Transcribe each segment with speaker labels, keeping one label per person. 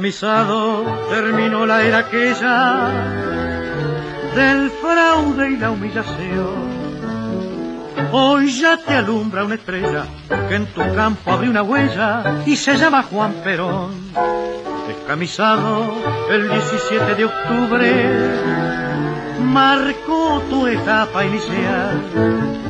Speaker 1: Descamisado terminó la era aquella del fraude y la humillación. Hoy ya te alumbra una estrella que en tu campo abre una huella y se llama Juan Perón. Descamisado el 17 de octubre marcó tu etapa inicial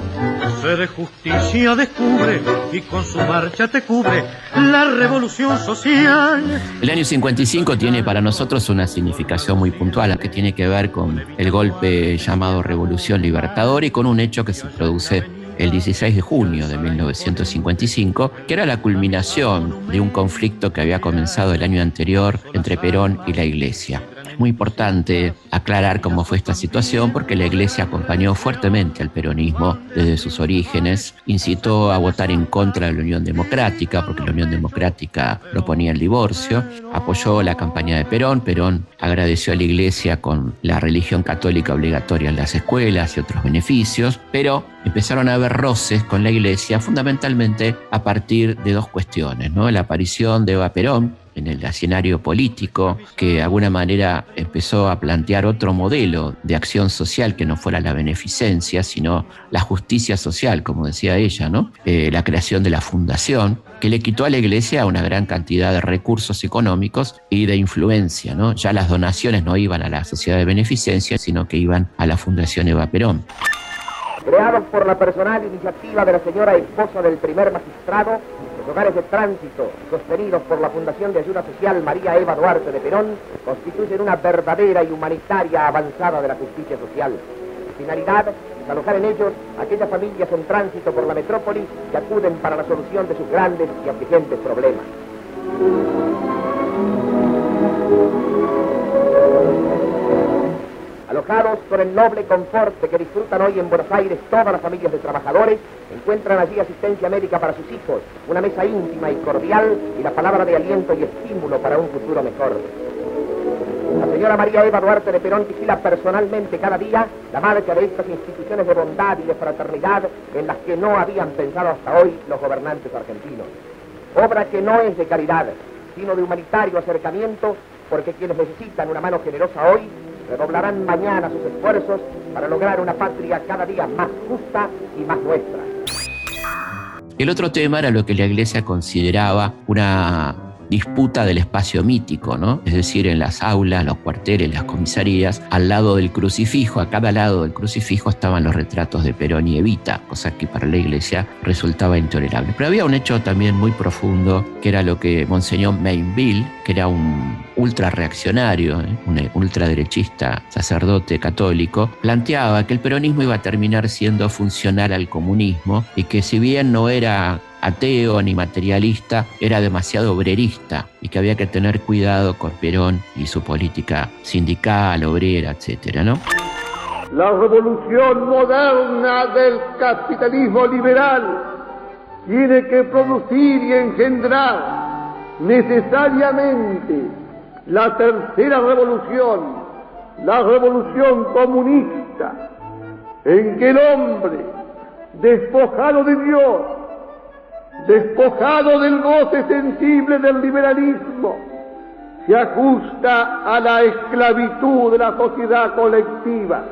Speaker 2: El año 55 tiene para nosotros una significación muy puntual que tiene que ver con el golpe llamado Revolución Libertadora y con un hecho que se produce el 16 de junio de 1955, que era la culminación de un conflicto que había comenzado el año anterior entre Perón y la Iglesia muy importante aclarar cómo fue esta situación porque la Iglesia acompañó fuertemente al peronismo desde sus orígenes, incitó a votar en contra de la Unión Democrática porque la Unión Democrática proponía el divorcio, apoyó la campaña de Perón, Perón agradeció a la Iglesia con la religión católica obligatoria en las escuelas y otros beneficios, pero empezaron a haber roces con la Iglesia fundamentalmente a partir de dos cuestiones, ¿no? La aparición de Eva Perón, en el escenario político, que de alguna manera empezó a plantear otro modelo de acción social que no fuera la beneficencia, sino la justicia social, como decía ella, ¿no? Eh, la creación de la fundación, que le quitó a la iglesia una gran cantidad de recursos económicos y de influencia, ¿no? Ya las donaciones no iban a la sociedad de beneficencia, sino que iban a la Fundación Eva Perón
Speaker 3: creados por la personal iniciativa de la señora esposa del primer magistrado, hogares de tránsito, sostenidos por la Fundación de Ayuda Social María Eva Duarte de Perón, constituyen una verdadera y humanitaria avanzada de la justicia social. Finalidad, alojar en ellos aquellas familias en tránsito por la metrópoli que acuden para la solución de sus grandes y afligentes problemas alojados con el noble confort que disfrutan hoy en Buenos Aires todas las familias de trabajadores, encuentran allí asistencia médica para sus hijos, una mesa íntima y cordial y la palabra de aliento y estímulo para un futuro mejor. La señora María Eva Duarte de Perón vigila personalmente cada día la marcha de estas instituciones de bondad y de fraternidad en las que no habían pensado hasta hoy los gobernantes argentinos. Obra que no es de caridad, sino de humanitario acercamiento, porque quienes necesitan una mano generosa hoy redoblarán mañana sus esfuerzos para lograr una patria cada día más justa y más nuestra.
Speaker 2: El otro tema era lo que la Iglesia consideraba una disputa del espacio mítico, ¿no? Es decir, en las aulas, los cuarteles, las comisarías, al lado del crucifijo, a cada lado del crucifijo estaban los retratos de Perón y Evita, cosa que para la iglesia resultaba intolerable. Pero había un hecho también muy profundo, que era lo que Monseñor Mainville, que era un ultra reaccionario, ¿eh? un ultraderechista sacerdote católico, planteaba que el peronismo iba a terminar siendo funcional al comunismo y que si bien no era ateo ni materialista, era demasiado obrerista y que había que tener cuidado con Perón y su política sindical, obrera, etcétera, ¿no?
Speaker 4: La revolución moderna del capitalismo liberal tiene que producir y engendrar necesariamente la tercera revolución, la revolución comunista, en que el hombre, despojado de Dios, despojado del goce sensible del liberalismo, se ajusta a la esclavitud de la sociedad colectiva.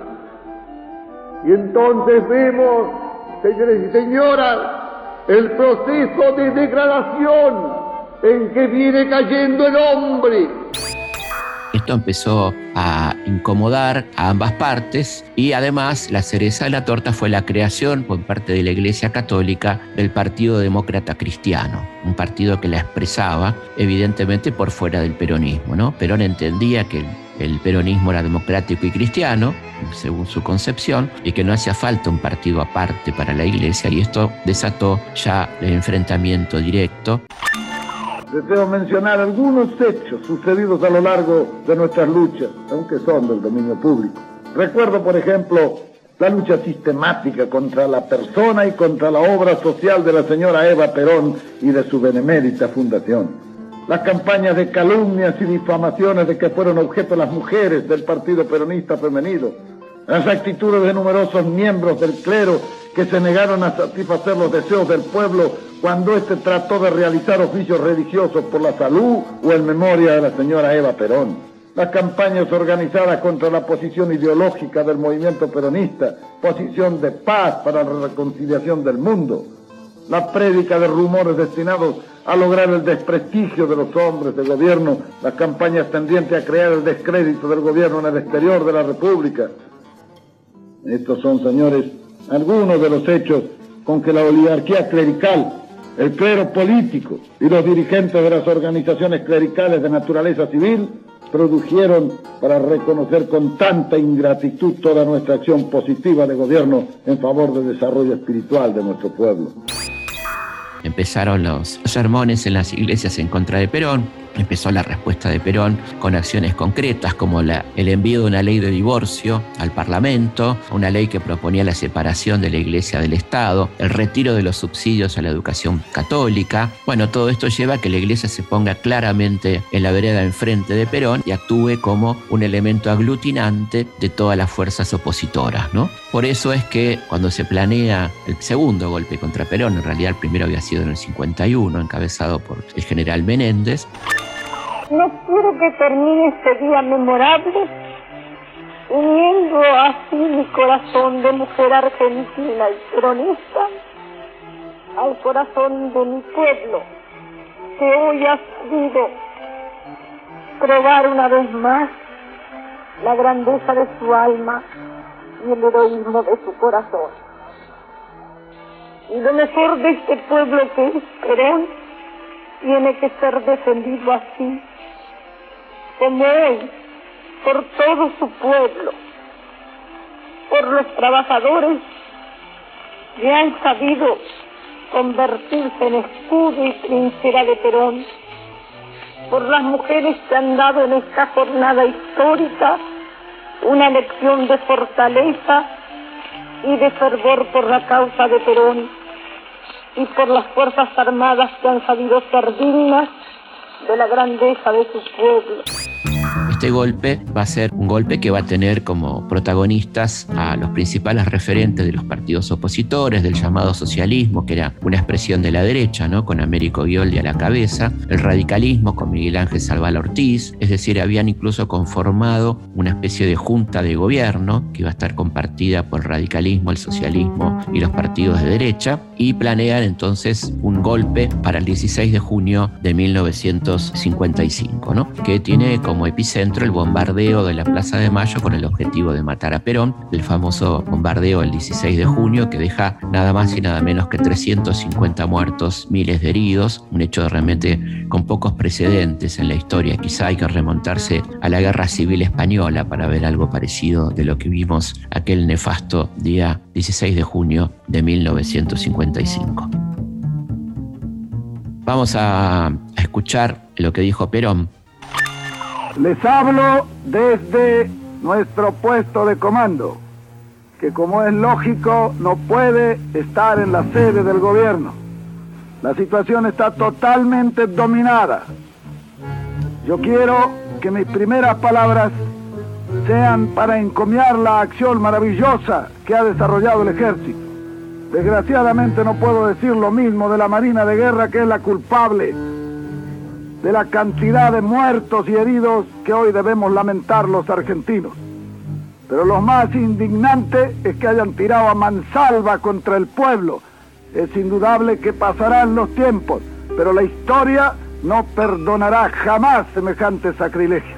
Speaker 4: Y entonces vemos, señores y señoras, el proceso de degradación en que viene cayendo el hombre
Speaker 2: esto empezó a incomodar a ambas partes y además la cereza de la torta fue la creación por parte de la Iglesia Católica del Partido Demócrata Cristiano, un partido que la expresaba evidentemente por fuera del peronismo. ¿no? Perón entendía que el peronismo era democrático y cristiano, según su concepción, y que no hacía falta un partido aparte para la iglesia, y esto desató ya el enfrentamiento directo
Speaker 4: deseo mencionar algunos hechos sucedidos a lo largo de nuestras luchas, aunque son del dominio público. Recuerdo, por ejemplo, la lucha sistemática contra la persona y contra la obra social de la señora Eva Perón y de su benemérita fundación. Las campañas de calumnias y difamaciones de que fueron objeto las mujeres del Partido Peronista Femenino. Las actitudes de numerosos miembros del clero que se negaron a satisfacer los deseos del pueblo
Speaker 5: cuando éste trató de realizar oficios religiosos por la salud o en memoria de la señora Eva Perón. Las campañas organizadas contra la posición ideológica del movimiento peronista, posición de paz para la reconciliación del mundo, la prédica de rumores destinados a lograr el desprestigio de los hombres de gobierno, las campañas tendientes a crear el descrédito del gobierno en el exterior de la República. Estos son, señores, algunos de los hechos con que la oligarquía clerical, el clero político y los dirigentes de las organizaciones clericales de naturaleza civil produjeron para reconocer con tanta ingratitud toda nuestra acción positiva de gobierno en favor del desarrollo espiritual de nuestro pueblo.
Speaker 2: Empezaron los sermones en las iglesias en contra de Perón, empezó la respuesta de Perón con acciones concretas como la, el envío de una ley de divorcio al Parlamento, una ley que proponía la separación de la Iglesia del Estado, el retiro de los subsidios a la educación católica. Bueno, todo esto lleva a que la Iglesia se ponga claramente en la vereda enfrente de Perón y actúe como un elemento aglutinante de todas las fuerzas opositoras, ¿no? Por eso es que cuando se planea el segundo golpe contra Perón, en realidad el primero había sido en el 51, encabezado por el general Menéndez,
Speaker 6: no quiero que termine este día memorable uniendo así mi corazón de mujer argentina y cronista al corazón de mi pueblo, que hoy ha sabido probar una vez más la grandeza de su alma y el heroísmo de su corazón. Y lo mejor de este pueblo que es Perón tiene que ser defendido así como hoy por todo su pueblo, por los trabajadores que han sabido convertirse en escudo y trinchera de Perón, por las mujeres que han dado en esta jornada histórica una lección de fortaleza y de fervor por la causa de Perón y por las Fuerzas Armadas que han sabido ser dignas de la grandeza de su pueblo.
Speaker 2: Este golpe va a ser un golpe que va a tener como protagonistas a los principales referentes de los partidos opositores, del llamado socialismo, que era una expresión de la derecha, ¿no? con Américo Guioldi a la cabeza, el radicalismo con Miguel Ángel Salval Ortiz, es decir, habían incluso conformado una especie de junta de gobierno que iba a estar compartida por el radicalismo, el socialismo y los partidos de derecha, y planean entonces un golpe para el 16 de junio de 1955, ¿no? que tiene como epicentro el bombardeo de la Plaza de Mayo con el objetivo de matar a Perón, el famoso bombardeo el 16 de junio que deja nada más y nada menos que 350 muertos, miles de heridos, un hecho realmente con pocos precedentes en la historia. Quizá hay que remontarse a la Guerra Civil Española para ver algo parecido de lo que vimos aquel nefasto día 16 de junio de 1955. Vamos a escuchar lo que dijo Perón
Speaker 5: les hablo desde nuestro puesto de comando, que como es lógico no puede estar en la sede del gobierno. La situación está totalmente dominada. Yo quiero que mis primeras palabras sean para encomiar la acción maravillosa que ha desarrollado el ejército. Desgraciadamente no puedo decir lo mismo de la Marina de Guerra, que es la culpable de la cantidad de muertos y heridos que hoy debemos lamentar los argentinos. Pero lo más indignante es que hayan tirado a mansalva contra el pueblo. Es indudable que pasarán los tiempos, pero la historia no perdonará jamás semejante sacrilegio.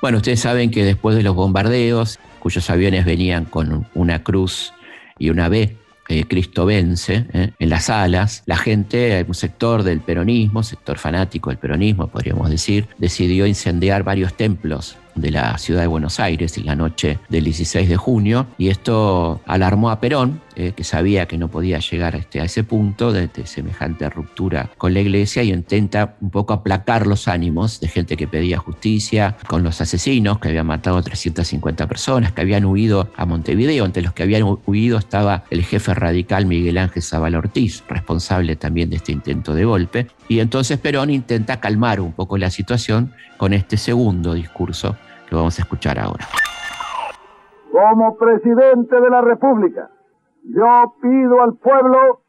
Speaker 2: Bueno, ustedes saben que después de los bombardeos, cuyos aviones venían con una cruz y una B eh, Cristo vence, eh, en las salas, la gente, un sector del peronismo, sector fanático del peronismo, podríamos decir, decidió incendiar varios templos de la ciudad de Buenos Aires en la noche del 16 de junio y esto alarmó a Perón, eh, que sabía que no podía llegar este, a ese punto de, semejante ruptura con la iglesia y intenta un poco aplacar los ánimos de gente que pedía justicia con los asesinos que habían matado a 350 personas, que habían huido a Montevideo, entre los que habían huido estaba el jefe radical Miguel Ángel Zabal Ortiz, responsable también de este intento de golpe, y entonces Perón intenta calmar un poco la situación con este segundo discurso que vamos a escuchar ahora.
Speaker 7: como presidente de la República, yo pido al pueblo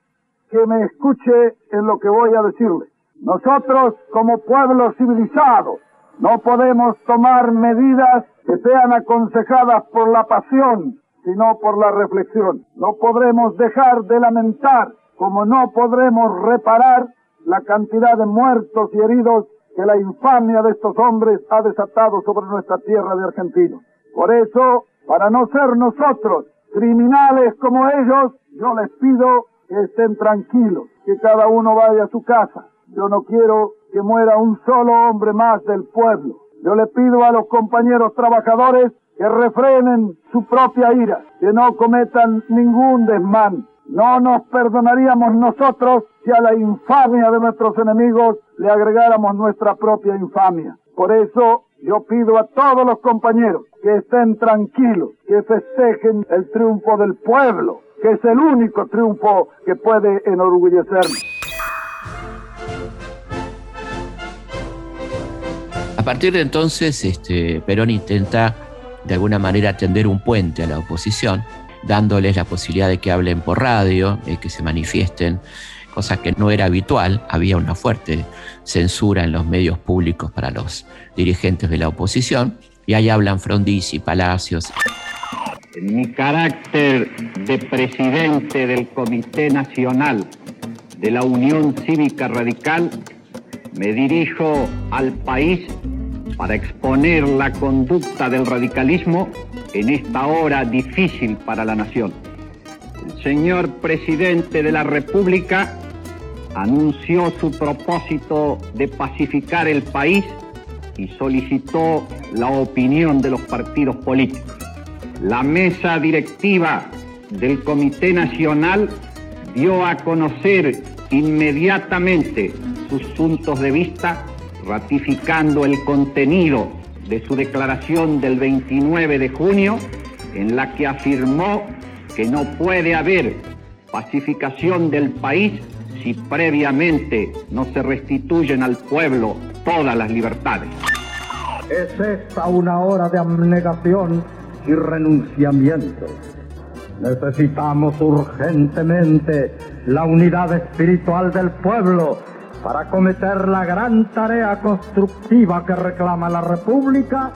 Speaker 7: que me escuche en lo que voy a decirle. Nosotros, como pueblo civilizado, no podemos tomar medidas que sean aconsejadas por la pasión, sino por la reflexión. No podremos dejar de lamentar, como no podremos reparar la cantidad de muertos y heridos que la infamia de estos hombres ha desatado sobre nuestra tierra de argentinos. Por eso, para no ser nosotros criminales como ellos, yo les pido que estén tranquilos, que cada uno vaya a su casa. Yo no quiero que muera un solo hombre más del pueblo. Yo le pido a los compañeros trabajadores que refrenen su propia ira, que no cometan ningún desmán. No nos perdonaríamos nosotros si a la infamia de nuestros enemigos le agregáramos nuestra propia infamia. Por eso yo pido a todos los compañeros que estén tranquilos, que festejen el triunfo del pueblo, que es el único triunfo que puede enorgullecernos.
Speaker 2: A partir de entonces, este, Perón intenta de alguna manera tender un puente a la oposición, dándoles la posibilidad de que hablen por radio, de que se manifiesten cosa que no era habitual, había una fuerte censura en los medios públicos para los dirigentes de la oposición, y ahí hablan Frondizi, Palacios.
Speaker 8: En mi carácter de presidente del Comité Nacional de la Unión Cívica Radical, me dirijo al país para exponer la conducta del radicalismo en esta hora difícil para la nación. El señor presidente de la República anunció su propósito de pacificar el país y solicitó la opinión de los partidos políticos. La mesa directiva del Comité Nacional dio a conocer inmediatamente sus puntos de vista, ratificando el contenido de su declaración del 29 de junio, en la que afirmó que no puede haber pacificación del país si previamente no se restituyen al pueblo todas las libertades.
Speaker 9: Es esta una hora de abnegación y renunciamiento. Necesitamos urgentemente la unidad espiritual del pueblo para acometer la gran tarea constructiva que reclama la República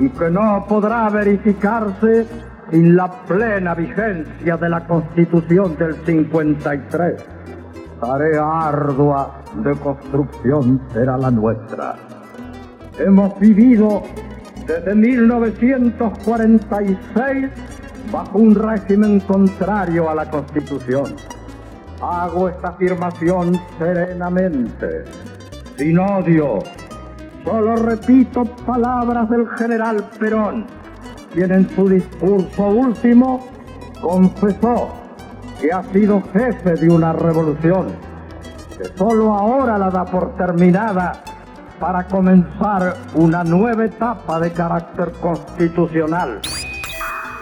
Speaker 9: y que no podrá verificarse sin la plena vigencia de la Constitución del 53 tarea ardua de construcción será la nuestra. Hemos vivido desde 1946 bajo un régimen contrario a la Constitución. Hago esta afirmación serenamente, sin odio. Solo repito palabras del general Perón, quien en su discurso último confesó que ha sido jefe de una revolución, que solo ahora la da por terminada para comenzar una nueva etapa de carácter constitucional.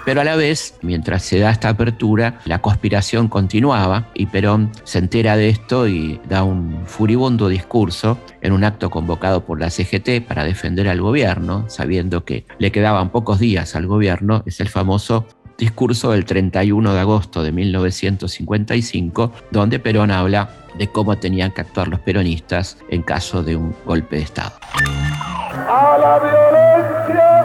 Speaker 2: Pero a la vez, mientras se da esta apertura, la conspiración continuaba y Perón se entera de esto y da un furibundo discurso en un acto convocado por la CGT para defender al gobierno, sabiendo que le quedaban pocos días al gobierno, es el famoso discurso del 31 de agosto de 1955, donde Perón habla de cómo tenían que actuar los peronistas en caso de un golpe de Estado.
Speaker 7: A la violencia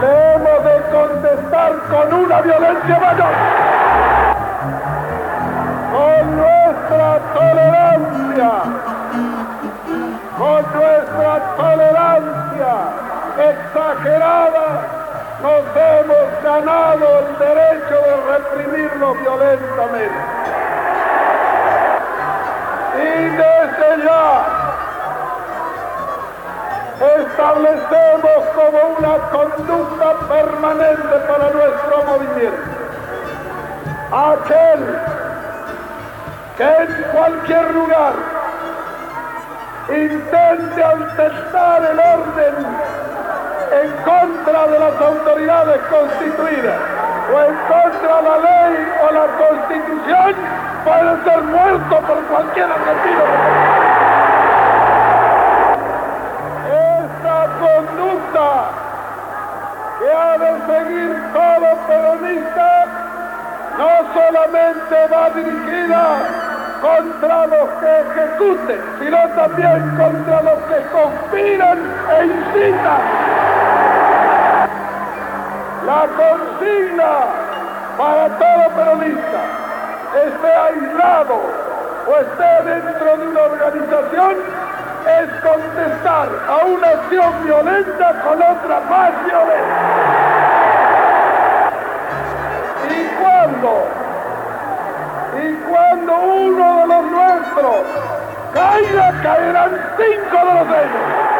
Speaker 7: le hemos de contestar con una violencia mayor. Con nuestra tolerancia, con nuestra tolerancia exagerada ganado el derecho de reprimirlo violentamente. Y desde ya establecemos como una conducta permanente para nuestro movimiento. Aquel que en cualquier lugar intente alterar el orden en contra de las autoridades constituidas o en contra de la ley o la constitución puede ser muerto por cualquier argentino. Esta conducta que
Speaker 10: ha de seguir todo peronista no solamente va dirigida contra los que ejecuten, sino también contra los que conspiran e incitan. La consigna para todo peronista, esté aislado o esté dentro de una organización, es contestar a una acción violenta con otra más violenta. Y cuando y cuando uno de los nuestros caiga, caerán cinco de los ellos.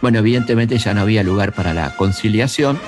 Speaker 2: Bueno, evidentemente ya no había lugar para la conciliación,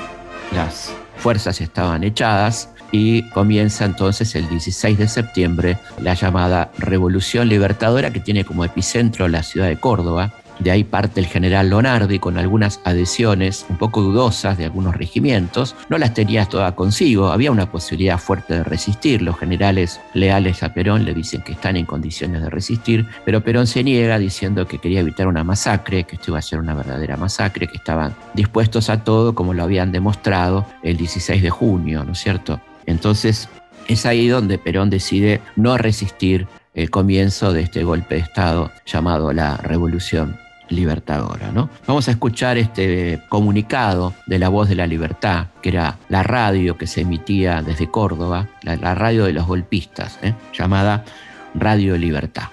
Speaker 2: las fuerzas estaban echadas y comienza entonces el 16 de septiembre la llamada Revolución Libertadora que tiene como epicentro la ciudad de Córdoba, de ahí parte el general Lonardi con algunas adhesiones un poco dudosas de algunos regimientos. No las tenía todas consigo, había una posibilidad fuerte de resistir. Los generales leales a Perón le dicen que están en condiciones de resistir, pero Perón se niega diciendo que quería evitar una masacre, que esto iba a ser una verdadera masacre, que estaban dispuestos a todo como lo habían demostrado el 16 de junio, ¿no es cierto? Entonces es ahí donde Perón decide no resistir el comienzo de este golpe de Estado llamado la Revolución Libertadora. ¿no? Vamos a escuchar este comunicado de la voz de la libertad, que era la radio que se emitía desde Córdoba, la, radio de los golpistas, ¿eh? llamada Radio Libertad.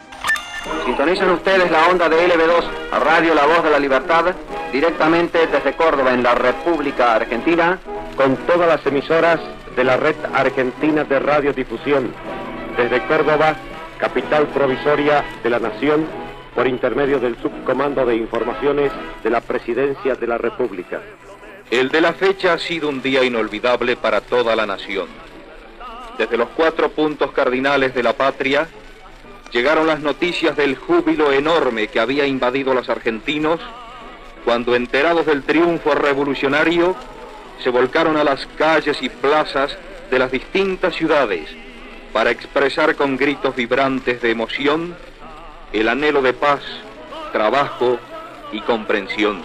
Speaker 11: Sintonizan ustedes la onda de LB2 a Radio La Voz de la Libertad directamente desde Córdoba en la República Argentina
Speaker 12: con todas las emisoras de la red argentina de radiodifusión desde Córdoba capital provisoria de la Nación, por intermedio del Subcomando de Informaciones de la Presidencia de la República.
Speaker 13: El de la fecha ha sido un día inolvidable para toda la nación. Desde los cuatro puntos cardinales de la patria llegaron las noticias del júbilo enorme que había invadido a los argentinos cuando enterados del triunfo revolucionario se volcaron a las calles y plazas de las distintas ciudades para expresar con gritos vibrantes de emoción el anhelo de paz, trabajo y comprensión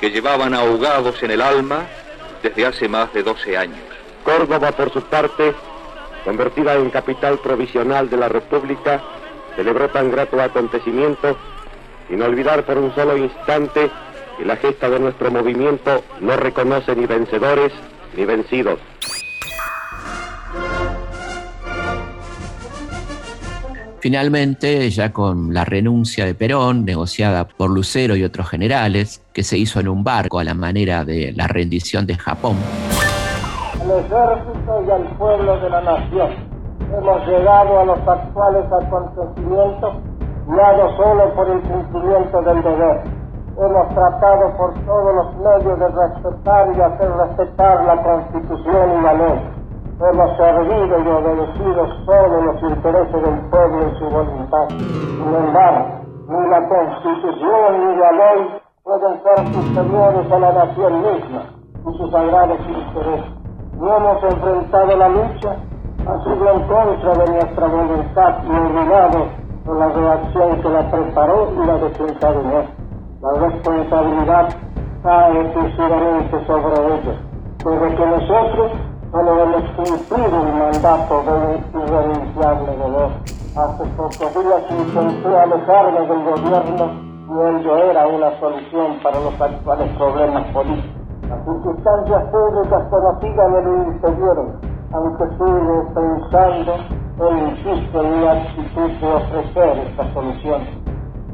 Speaker 13: que llevaban ahogados en el alma desde hace más de 12 años.
Speaker 12: Córdoba, por su parte, convertida en capital provisional de la República, celebró tan grato acontecimiento sin olvidar por un solo instante que la gesta de nuestro movimiento no reconoce ni vencedores ni vencidos.
Speaker 2: Finalmente, ya con la renuncia de Perón, negociada por Lucero y otros generales, que se hizo en un barco a la manera de la rendición de Japón.
Speaker 14: Al ejército y al pueblo de la nación, hemos llegado a los actuales acontecimientos no solo por el cumplimiento del deber. Hemos tratado por todos los medios de respetar y hacer respetar la Constitución y la ley hemos servido y obedecido solo los intereses del pueblo y su voluntad. Sin embargo, ni la Constitución ni la ley pueden ser superiores a la nación misma y sus sagrados intereses. No hemos enfrentado la lucha, ha sido en contra de nuestra voluntad y obligado por la reacción que la preparó y la desencadenó. La responsabilidad cae exclusivamente sobre ellos, desde que nosotros solo hemos cumplido el mandato de un irrenunciable deber. Hace pocos días intenté alejarme del gobierno y ello era una solución para los actuales problemas políticos. Las circunstancias públicas conocidas me lo impidieron, aunque sigo pensando e insisto en mi actitud de ofrecer esta solución.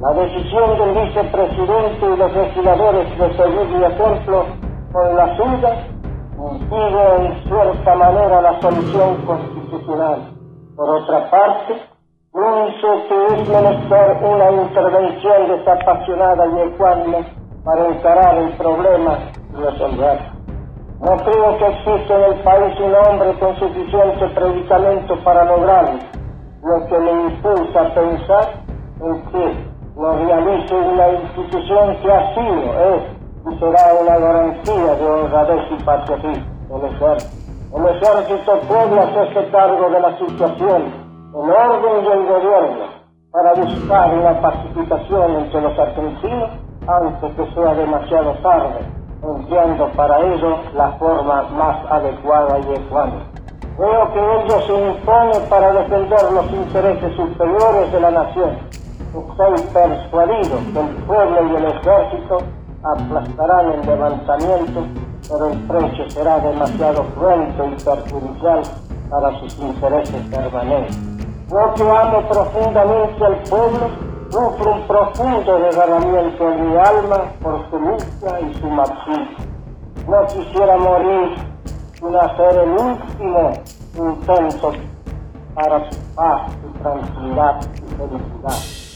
Speaker 14: La decisión del vicepresidente y los legisladores de seguir mi ejemplo con la suya impide en cierta manera la solución constitucional. Por otra parte, pienso que es menester una intervención desapasionada y ecuánime para encarar el problema y resolverlo. No creo que exista en el país un hombre con suficiente predicamento para lograrlo, lo que me impulsa a pensar en que lo realice una institución que así es será una garantía de honradez y patriotismo el ejército. El ejército puede hacerse cargo de la situación, el orden y el gobierno, para buscar una pacificación entre los argentinos antes que sea demasiado tarde, empleando para ello la forma más adecuada y ecuánime. Creo que ello se impone para defender los intereses superiores de la nación. Estoy persuadido que el pueblo y el ejército aplastarán el levantamiento, pero el precio será demasiado cruento y perjudicial para sus intereses permanentes. Yo que amo profundamente al pueblo, sufro un profundo desgarramiento en mi alma por su lucha y su martirio. No quisiera morir sin hacer el último intento para su paz, su tranquilidad y felicidad.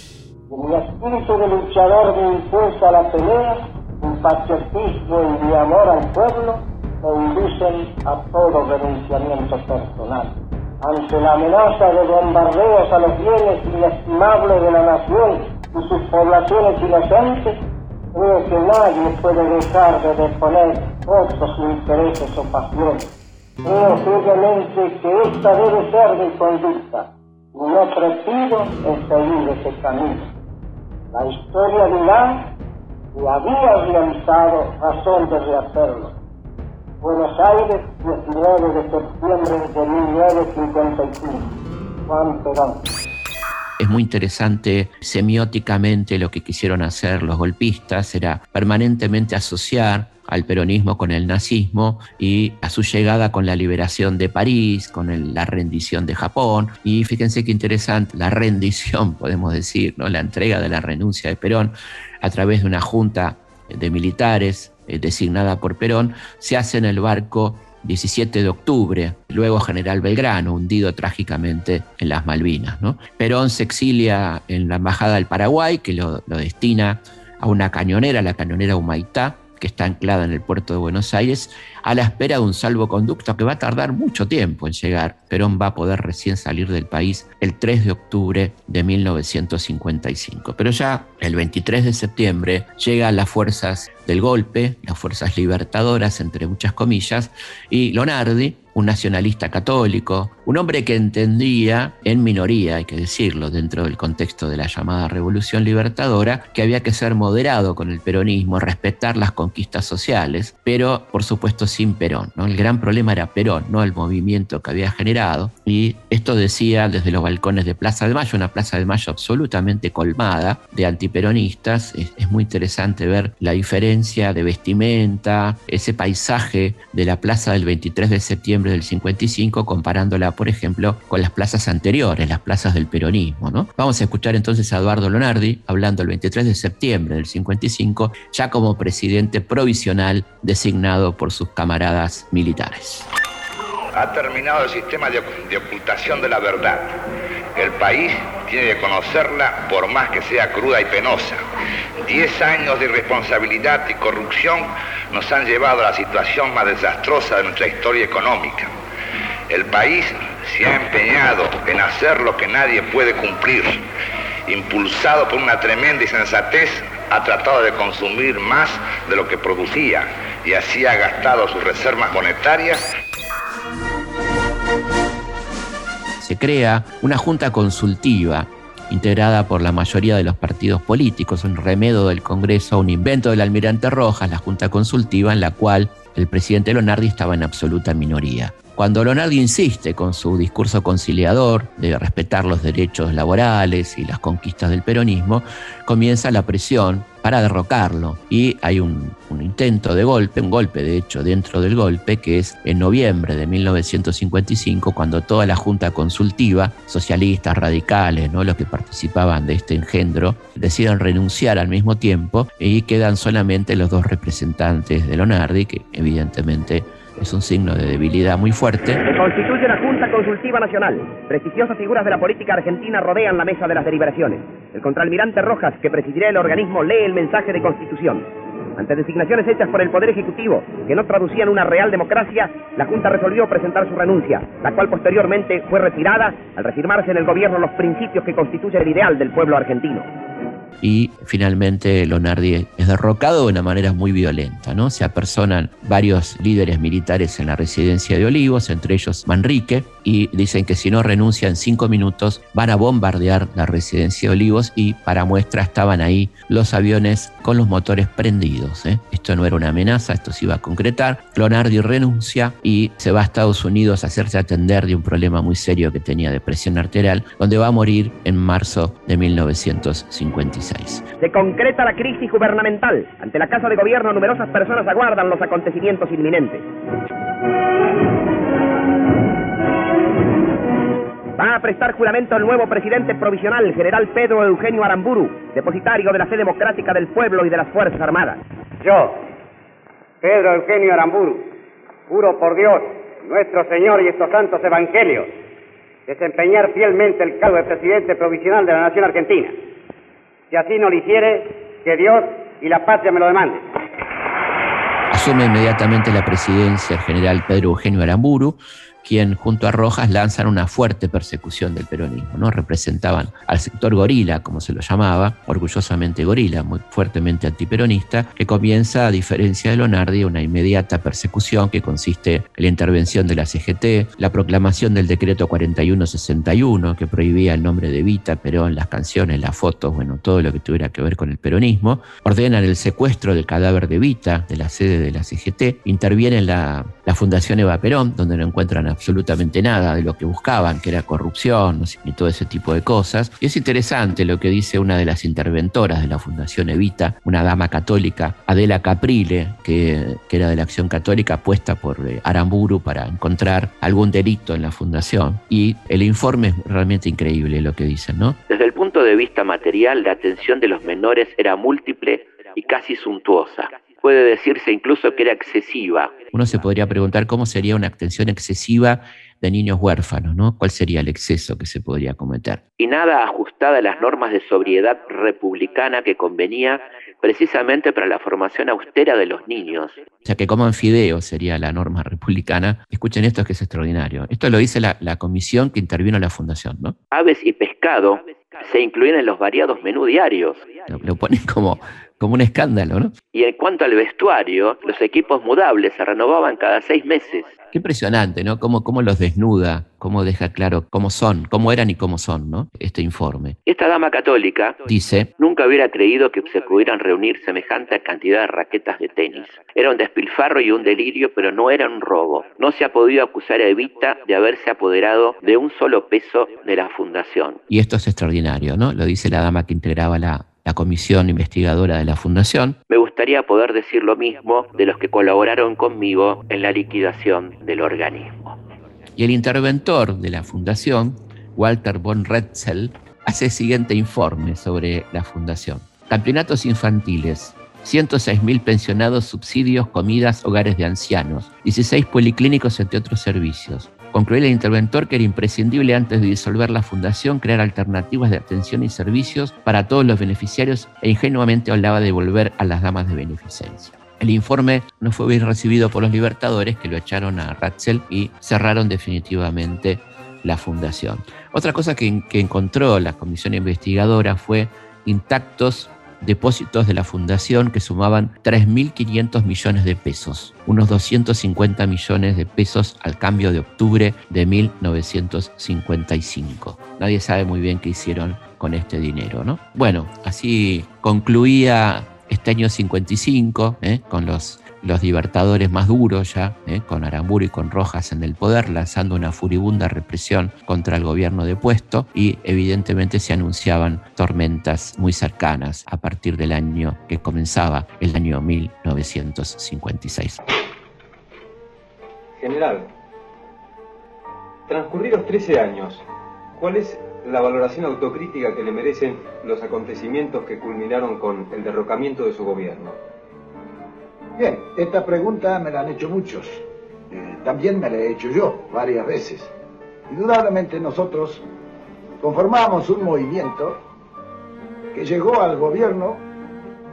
Speaker 14: Y mi espíritu de luchador me impulsa a la pelea, mi patriotismo y mi amor al pueblo me inducen a todo renunciamiento personal ante la amenaza de bombardeos a los bienes inestimables de la nación y sus poblaciones inocentes, creo que nadie puede dejar de deponer otros intereses o pasiones. Creo firmemente que esta debe ser mi conducta y no prefiero en seguir ese camino. La historia dirá que había realizado razón de rehacerlo Buenos Aires, 19 de septiembre de 1955. Juan Perón.
Speaker 2: Es muy interesante semióticamente lo que quisieron hacer los golpistas, era permanentemente asociar al peronismo con el nazismo y a su llegada con la liberación de París, con la rendición de Japón. Y fíjense qué interesante, la rendición, podemos decir, ¿no? la entrega de la renuncia de Perón a través de una junta de militares eh, designada por Perón, se hace en el barco 17 de octubre, luego General Belgrano, hundido trágicamente en las Malvinas. Perón se exilia en la Embajada del Paraguay, que lo, lo destina a una cañonera, la cañonera Humaitá, que está anclada en el puerto de Buenos Aires, a la espera de un salvoconducto que va a tardar mucho tiempo en llegar. Perón va a poder recién salir del país el 3 de octubre de 1955. Pero ya el 23 de septiembre llegan las fuerzas del golpe, las fuerzas libertadoras, entre muchas comillas, y Lonardi, un nacionalista católico, un hombre que entendía, en minoría hay que decirlo, dentro del contexto de la llamada Revolución Libertadora, que había que ser moderado con el peronismo, respetar las conquistas sociales, pero por supuesto sin Perón. ¿no? El gran problema era Perón, no el movimiento que había generado, y esto decía desde los balcones de Plaza de Mayo, una Plaza de Mayo absolutamente colmada de antiperonistas. Es, es muy interesante ver la diferencia de vestimenta, ese paisaje de la plaza del 23 de septiembre del 55, comparándola, por ejemplo, con las plazas anteriores, las plazas del peronismo. ¿no? Vamos a escuchar entonces a Eduardo Lonardi hablando el 23 de septiembre del 55, ya como presidente provisional designado por sus camaradas militares.
Speaker 15: Ha terminado el sistema de, de ocultación de la verdad. El país tiene que conocerla por más que sea cruda y penosa. Diez años de irresponsabilidad y corrupción nos han llevado a la situación más desastrosa de nuestra historia económica. El país se ha empeñado en hacer lo que nadie puede cumplir. Impulsado por una tremenda insensatez, ha tratado de consumir más de lo que producía y así ha gastado sus reservas monetarias
Speaker 2: se crea una junta consultiva integrada por la mayoría de los partidos políticos, un remedo del Congreso, un invento del almirante Rojas, la junta consultiva en la cual el presidente Lonardi estaba en absoluta minoría. Cuando Lonardi insiste con su discurso conciliador de respetar los derechos laborales y las conquistas del peronismo, comienza la presión para derrocarlo. Y hay un, intento de golpe, un golpe de hecho dentro del golpe, que es en noviembre de 1955, cuando toda la junta consultiva, socialistas, radicales, ¿no? los que participaban de este engendro, deciden renunciar al mismo tiempo y quedan solamente los dos representantes de Lonardi, que evidentemente es un signo de debilidad muy fuerte.
Speaker 16: Se constituye la Junta Consultiva Nacional. Prestigiosas figuras de la política argentina rodean la mesa de las deliberaciones. El contraalmirante Rojas, que presidirá el organismo, lee el mensaje de constitución. Ante designaciones hechas por el Poder Ejecutivo que no traducían una real democracia, la Junta resolvió presentar su renuncia, la cual posteriormente fue retirada al reafirmarse en el gobierno los principios que constituyen el ideal del pueblo argentino
Speaker 2: y finalmente Lonardi es derrocado de una manera muy violenta. ¿no? Se apersonan varios líderes militares en la residencia de Olivos, entre ellos Manrique, y dicen que si no renuncia en cinco minutos van a bombardear la residencia de Olivos y para muestra estaban ahí los aviones con los motores prendidos. ¿eh? Esto no era una amenaza, esto se iba a concretar. Clonardi renuncia y se va a Estados Unidos a hacerse atender de un problema muy serio que tenía de presión arterial, donde va a morir en marzo de 1956.
Speaker 16: Se concreta la crisis gubernamental. Ante la Casa de Gobierno numerosas personas aguardan los acontecimientos inminentes. Va a prestar juramento el nuevo presidente provisional, el general Pedro Eugenio Aramburu, depositario de la fe democrática del pueblo y de las Fuerzas Armadas.
Speaker 17: Yo, Pedro Eugenio Aramburu, juro por Dios, nuestro Señor y estos santos evangelios, desempeñar fielmente el cargo de presidente provisional de la Nación Argentina. Si así no lo hiciere, que Dios y la patria me lo demanden.
Speaker 2: Asume inmediatamente la presidencia el general Pedro Eugenio Aramburu, quien junto a Rojas lanzan una fuerte persecución del peronismo, ¿no? Representaban al sector gorila, como se lo llamaba, orgullosamente gorila, muy fuertemente antiperonista, que comienza, a diferencia de Lonardi, una inmediata persecución que consiste en la intervención de la CGT, la proclamación del decreto 4161, que prohibía el nombre de Vita, Perón, las canciones, las fotos, bueno, todo lo que tuviera que ver con el peronismo, ordenan el secuestro del cadáver de Vita, de la sede de la CGT, interviene la, la Fundación Eva Perón, donde no encuentran absolutamente nada de lo que buscaban, que era corrupción y todo ese tipo de cosas. Y es interesante lo que dice una de las interventoras de la Fundación Evita, una dama católica, Adela Caprile, que, que era de la Acción Católica, puesta por eh, Aramburu para encontrar algún delito en la fundación. Y el informe es realmente increíble lo que dicen, ¿no?
Speaker 18: Desde el punto de vista material, la atención de los menores era múltiple y casi suntuosa puede decirse incluso que era excesiva.
Speaker 2: Uno se podría preguntar cómo sería una atención excesiva de niños huérfanos, ¿no? ¿Cuál sería el exceso que se podría cometer?
Speaker 18: Y nada ajustada a las normas de sobriedad republicana que convenía precisamente para la formación austera de los niños.
Speaker 2: O sea, que coman fideo sería la norma republicana. Escuchen esto que es extraordinario. Esto lo dice la, la comisión que intervino en la fundación, ¿no?
Speaker 18: Aves y pescado se incluyen en los variados menú diarios.
Speaker 2: Lo, lo ponen como como un escándalo, ¿no?
Speaker 18: Y en cuanto al vestuario, los equipos mudables se renovaban cada seis meses.
Speaker 2: Qué impresionante, ¿no? Cómo, cómo los desnuda, cómo deja claro cómo son, cómo eran y cómo son, ¿no? Este informe.
Speaker 18: Esta dama católica
Speaker 2: dice,
Speaker 18: nunca hubiera creído que se pudieran reunir semejante cantidad de raquetas de tenis. Era un despilfarro y un delirio, pero no era un robo. No se ha podido acusar a Evita de haberse apoderado de un solo peso de la fundación.
Speaker 2: Y esto es extraordinario, ¿no? Lo dice la dama que integraba la, la comisión investigadora de la Fundación.
Speaker 18: Me gustaría poder decir lo mismo de los que colaboraron conmigo en la liquidación del organismo.
Speaker 2: Y el interventor de la Fundación, Walter von Retzel, hace el siguiente informe sobre la Fundación. Campeonatos infantiles, 106.000 pensionados, subsidios, comidas, hogares de ancianos, 16 policlínicos entre otros servicios, Concluye el interventor que era imprescindible antes de disolver la fundación crear alternativas de atención y servicios para todos los beneficiarios e ingenuamente hablaba de volver a las damas de beneficencia. El informe no fue bien recibido por los libertadores que lo echaron a Ratzel y cerraron definitivamente la fundación. Otra cosa que encontró la comisión investigadora fue intactos depósitos de la fundación que sumaban 3.500 millones de pesos, unos 250 millones de pesos al cambio de octubre de 1955. Nadie sabe muy bien qué hicieron con este dinero, ¿no? Bueno, así concluía este año 55, ¿eh? con los los libertadores más duros ya, ¿eh? con Aramburu y con Rojas en el poder, lanzando una furibunda represión contra el gobierno de puesto y evidentemente se anunciaban tormentas muy cercanas a partir del año que comenzaba, el año 1956.
Speaker 19: General, transcurridos 13 años, ¿cuál es la valoración autocrítica que le merecen los acontecimientos que culminaron con el derrocamiento de su gobierno?
Speaker 4: Bien, esta pregunta me la han hecho muchos. Eh, también me la he hecho yo varias veces. Indudablemente nosotros conformamos un movimiento que llegó al gobierno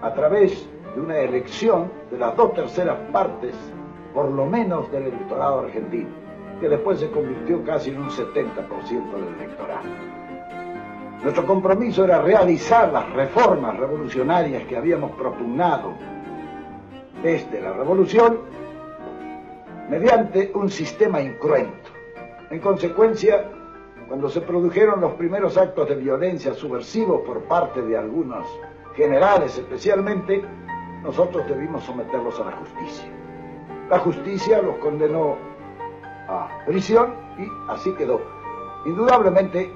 Speaker 4: a través de una elección de las dos terceras partes, por lo menos del electorado argentino, que después se convirtió casi en un 70% del electorado. Nuestro compromiso era realizar las reformas revolucionarias que habíamos propugnado desde la revolución mediante un sistema incruento, En consecuencia, cuando se produjeron los primeros actos de violencia subversivos por parte de algunos generales especialmente, nosotros debimos someterlos a la justicia. La justicia los condenó a prisión y así quedó. Indudablemente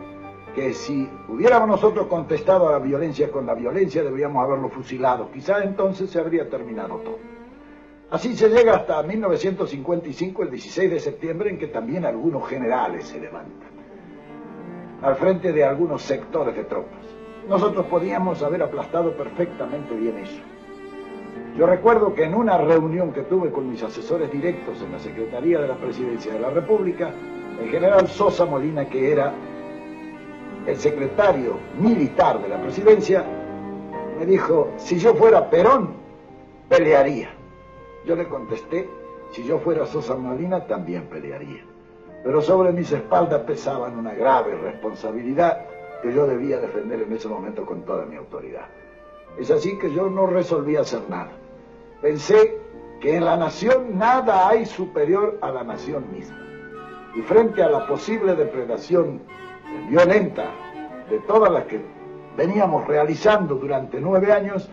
Speaker 4: que si hubiéramos nosotros contestado a la violencia con la violencia, deberíamos haberlo fusilado. Quizá entonces se habría terminado todo. Así se llega hasta 1955, el 16 de septiembre, en que también algunos generales se levantan al frente de algunos sectores de tropas. Nosotros podíamos haber aplastado perfectamente bien eso. Yo recuerdo que en una reunión que tuve con mis asesores directos en la Secretaría de la Presidencia de la República, el general Sosa Molina, que era el secretario militar de la presidencia, me dijo, si yo fuera Perón, pelearía. Yo le contesté, si yo fuera Sosa Molina, también pelearía. Pero sobre mis espaldas pesaban una grave responsabilidad que yo debía defender en ese momento con toda mi autoridad. Es así que yo no resolví hacer nada. Pensé que en la nación nada hay superior a la nación misma. Y frente a la posible depredación violenta de todas las que veníamos realizando durante nueve años,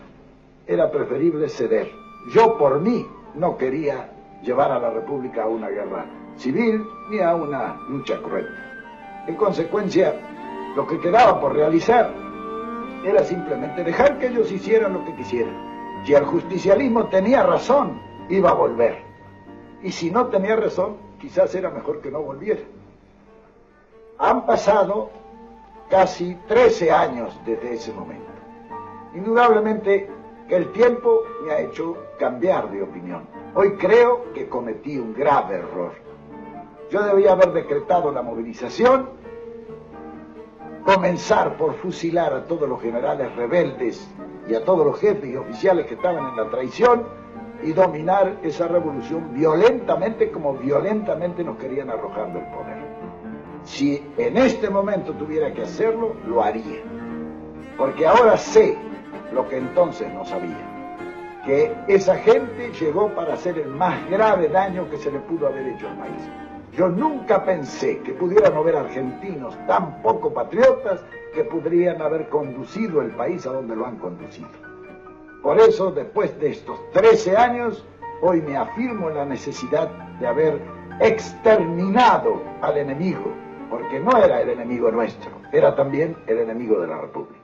Speaker 4: era preferible ceder. Yo por mí no quería llevar a la República a una guerra civil ni a una lucha cruenta. En consecuencia, lo que quedaba por realizar era simplemente dejar que ellos hicieran lo que quisieran. Si el justicialismo tenía razón, iba a volver. Y si no tenía razón, quizás era mejor que no volviera. Han pasado casi 13 años desde ese momento. Indudablemente el tiempo me ha hecho cambiar de opinión. Hoy creo que cometí un grave error. Yo debía haber decretado la movilización, comenzar por fusilar a todos los generales rebeldes y a todos los jefes y oficiales que estaban en la traición y dominar esa revolución violentamente como violentamente nos querían arrojar del poder. Si en este momento tuviera que hacerlo, lo haría. Porque ahora sé lo que entonces no sabía. Que esa gente llegó para hacer el más grave daño que se le pudo haber hecho al país. Yo nunca pensé que pudieran haber argentinos tan poco patriotas que podrían haber conducido el país a donde lo han conducido. Por eso, después de estos 13 años, hoy me afirmo en la necesidad de haber exterminado al enemigo, porque no era el enemigo nuestro, era también el enemigo de la República.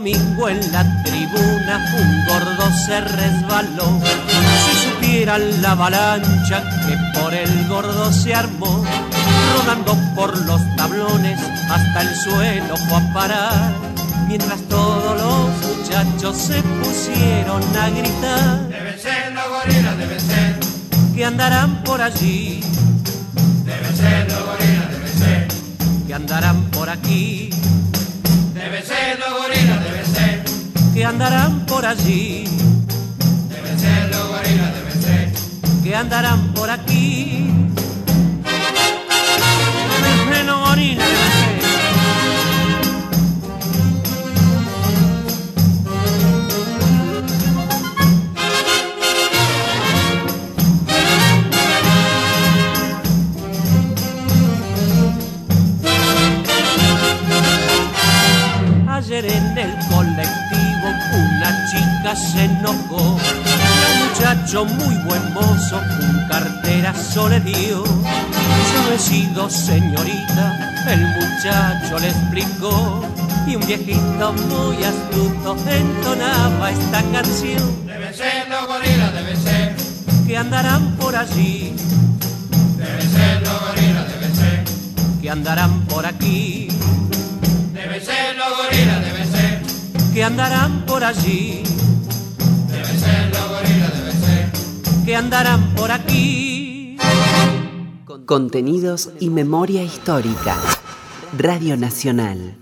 Speaker 20: domingo en la tribuna un gordo se resbaló. Si supieran la avalancha que por el gordo se armó, rodando por los tablones hasta el suelo fue a parar. Mientras todos los muchachos se pusieron a gritar.
Speaker 21: Deben ser los gorilas, deben ser.
Speaker 20: Que andarán por allí.
Speaker 21: Deben ser los gorilas, deben ser.
Speaker 20: Que andarán por aquí andarán por allí.
Speaker 21: Deben ser los gorilas, deben ser.
Speaker 20: Que andarán por aquí. muchacho muy buen mozo, con cartera sole dio. Yo he sido señorita, el muchacho le explicó, y un viejito muy astuto entonaba esta canción.
Speaker 21: Debe ser los gorilas, debe ser.
Speaker 20: Que andarán por allí.
Speaker 21: Debe ser los gorilas, debe ser.
Speaker 20: Que andarán por aquí.
Speaker 21: Debe ser los gorilas, debe ser.
Speaker 20: Que andarán por allí andarán por aquí.
Speaker 22: Contenidos y memoria histórica. Radio Nacional.